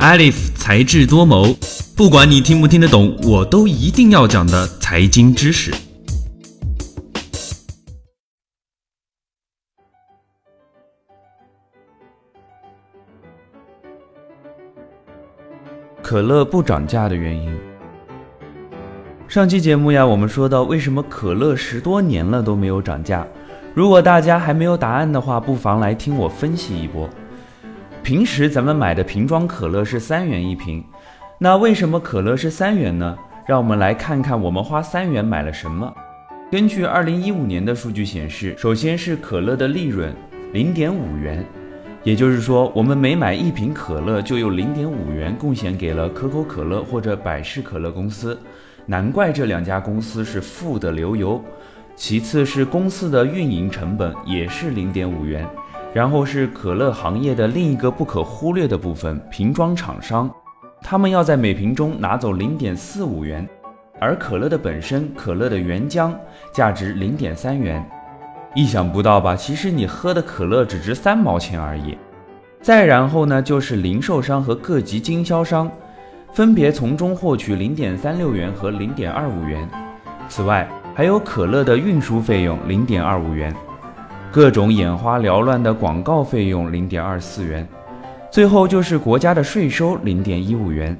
Alif 才智多谋，不管你听不听得懂，我都一定要讲的财经知识。可乐不涨价的原因。上期节目呀，我们说到为什么可乐十多年了都没有涨价。如果大家还没有答案的话，不妨来听我分析一波。平时咱们买的瓶装可乐是三元一瓶，那为什么可乐是三元呢？让我们来看看我们花三元买了什么。根据二零一五年的数据显示，首先是可乐的利润零点五元，也就是说，我们每买一瓶可乐就有零点五元贡献给了可口可乐或者百事可乐公司。难怪这两家公司是富得流油。其次是公司的运营成本也是零点五元，然后是可乐行业的另一个不可忽略的部分——瓶装厂商，他们要在每瓶中拿走零点四五元，而可乐的本身，可乐的原浆价值零点三元，意想不到吧？其实你喝的可乐只值三毛钱而已。再然后呢，就是零售商和各级经销商。分别从中获取零点三六元和零点二五元，此外还有可乐的运输费用零点二五元，各种眼花缭乱的广告费用零点二四元，最后就是国家的税收零点一五元。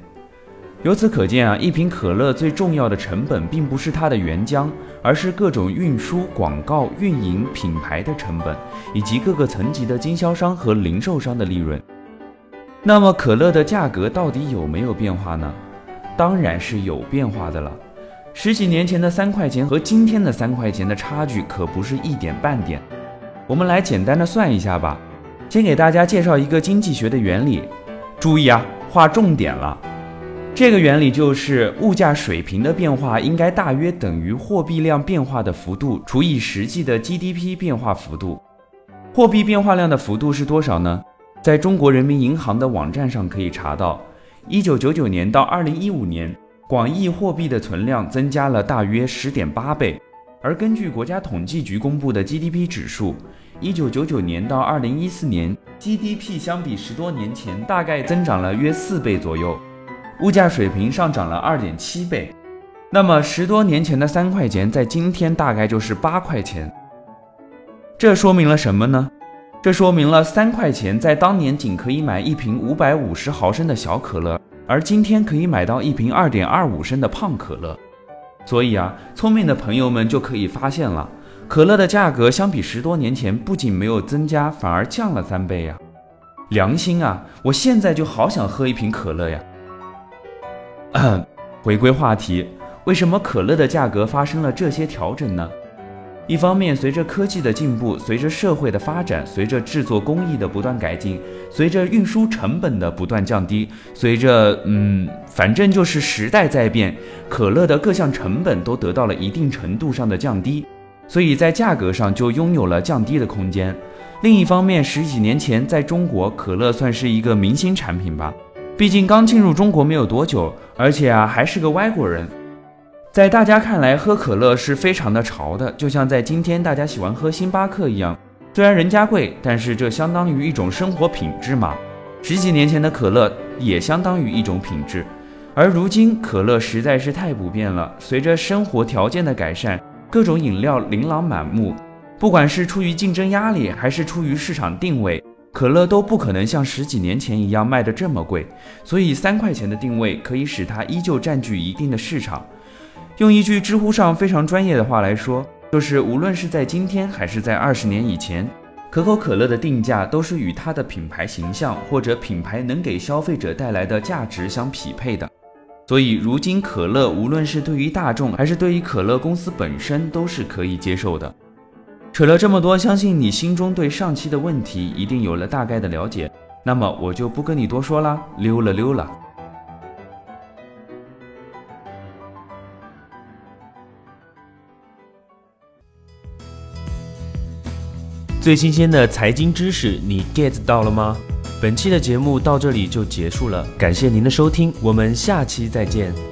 由此可见啊，一瓶可乐最重要的成本并不是它的原浆，而是各种运输、广告、运营、品牌的成本，以及各个层级的经销商和零售商的利润。那么可乐的价格到底有没有变化呢？当然是有变化的了。十几年前的三块钱和今天的三块钱的差距可不是一点半点。我们来简单的算一下吧。先给大家介绍一个经济学的原理，注意啊，划重点了。这个原理就是物价水平的变化应该大约等于货币量变化的幅度除以实际的 GDP 变化幅度。货币变化量的幅度是多少呢？在中国人民银行的网站上可以查到，一九九九年到二零一五年，广义货币的存量增加了大约十点八倍。而根据国家统计局公布的 GDP 指数，一九九九年到二零一四年，GDP 相比十多年前大概增长了约四倍左右，物价水平上涨了二点七倍。那么十多年前的三块钱，在今天大概就是八块钱。这说明了什么呢？这说明了三块钱在当年仅可以买一瓶五百五十毫升的小可乐，而今天可以买到一瓶二点二五升的胖可乐。所以啊，聪明的朋友们就可以发现了，可乐的价格相比十多年前不仅没有增加，反而降了三倍呀！良心啊，我现在就好想喝一瓶可乐呀！回归话题，为什么可乐的价格发生了这些调整呢？一方面，随着科技的进步，随着社会的发展，随着制作工艺的不断改进，随着运输成本的不断降低，随着嗯，反正就是时代在变，可乐的各项成本都得到了一定程度上的降低，所以在价格上就拥有了降低的空间。另一方面，十几年前在中国，可乐算是一个明星产品吧，毕竟刚进入中国没有多久，而且啊还是个外国人。在大家看来，喝可乐是非常的潮的，就像在今天大家喜欢喝星巴克一样。虽然人家贵，但是这相当于一种生活品质嘛。十几年前的可乐也相当于一种品质，而如今可乐实在是太普遍了。随着生活条件的改善，各种饮料琳琅满目。不管是出于竞争压力，还是出于市场定位，可乐都不可能像十几年前一样卖得这么贵。所以三块钱的定位可以使它依旧占据一定的市场。用一句知乎上非常专业的话来说，就是无论是在今天还是在二十年以前，可口可乐的定价都是与它的品牌形象或者品牌能给消费者带来的价值相匹配的。所以，如今可乐无论是对于大众还是对于可乐公司本身都是可以接受的。扯了这么多，相信你心中对上期的问题一定有了大概的了解。那么我就不跟你多说了，溜了溜了。最新鲜的财经知识，你 get 到了吗？本期的节目到这里就结束了，感谢您的收听，我们下期再见。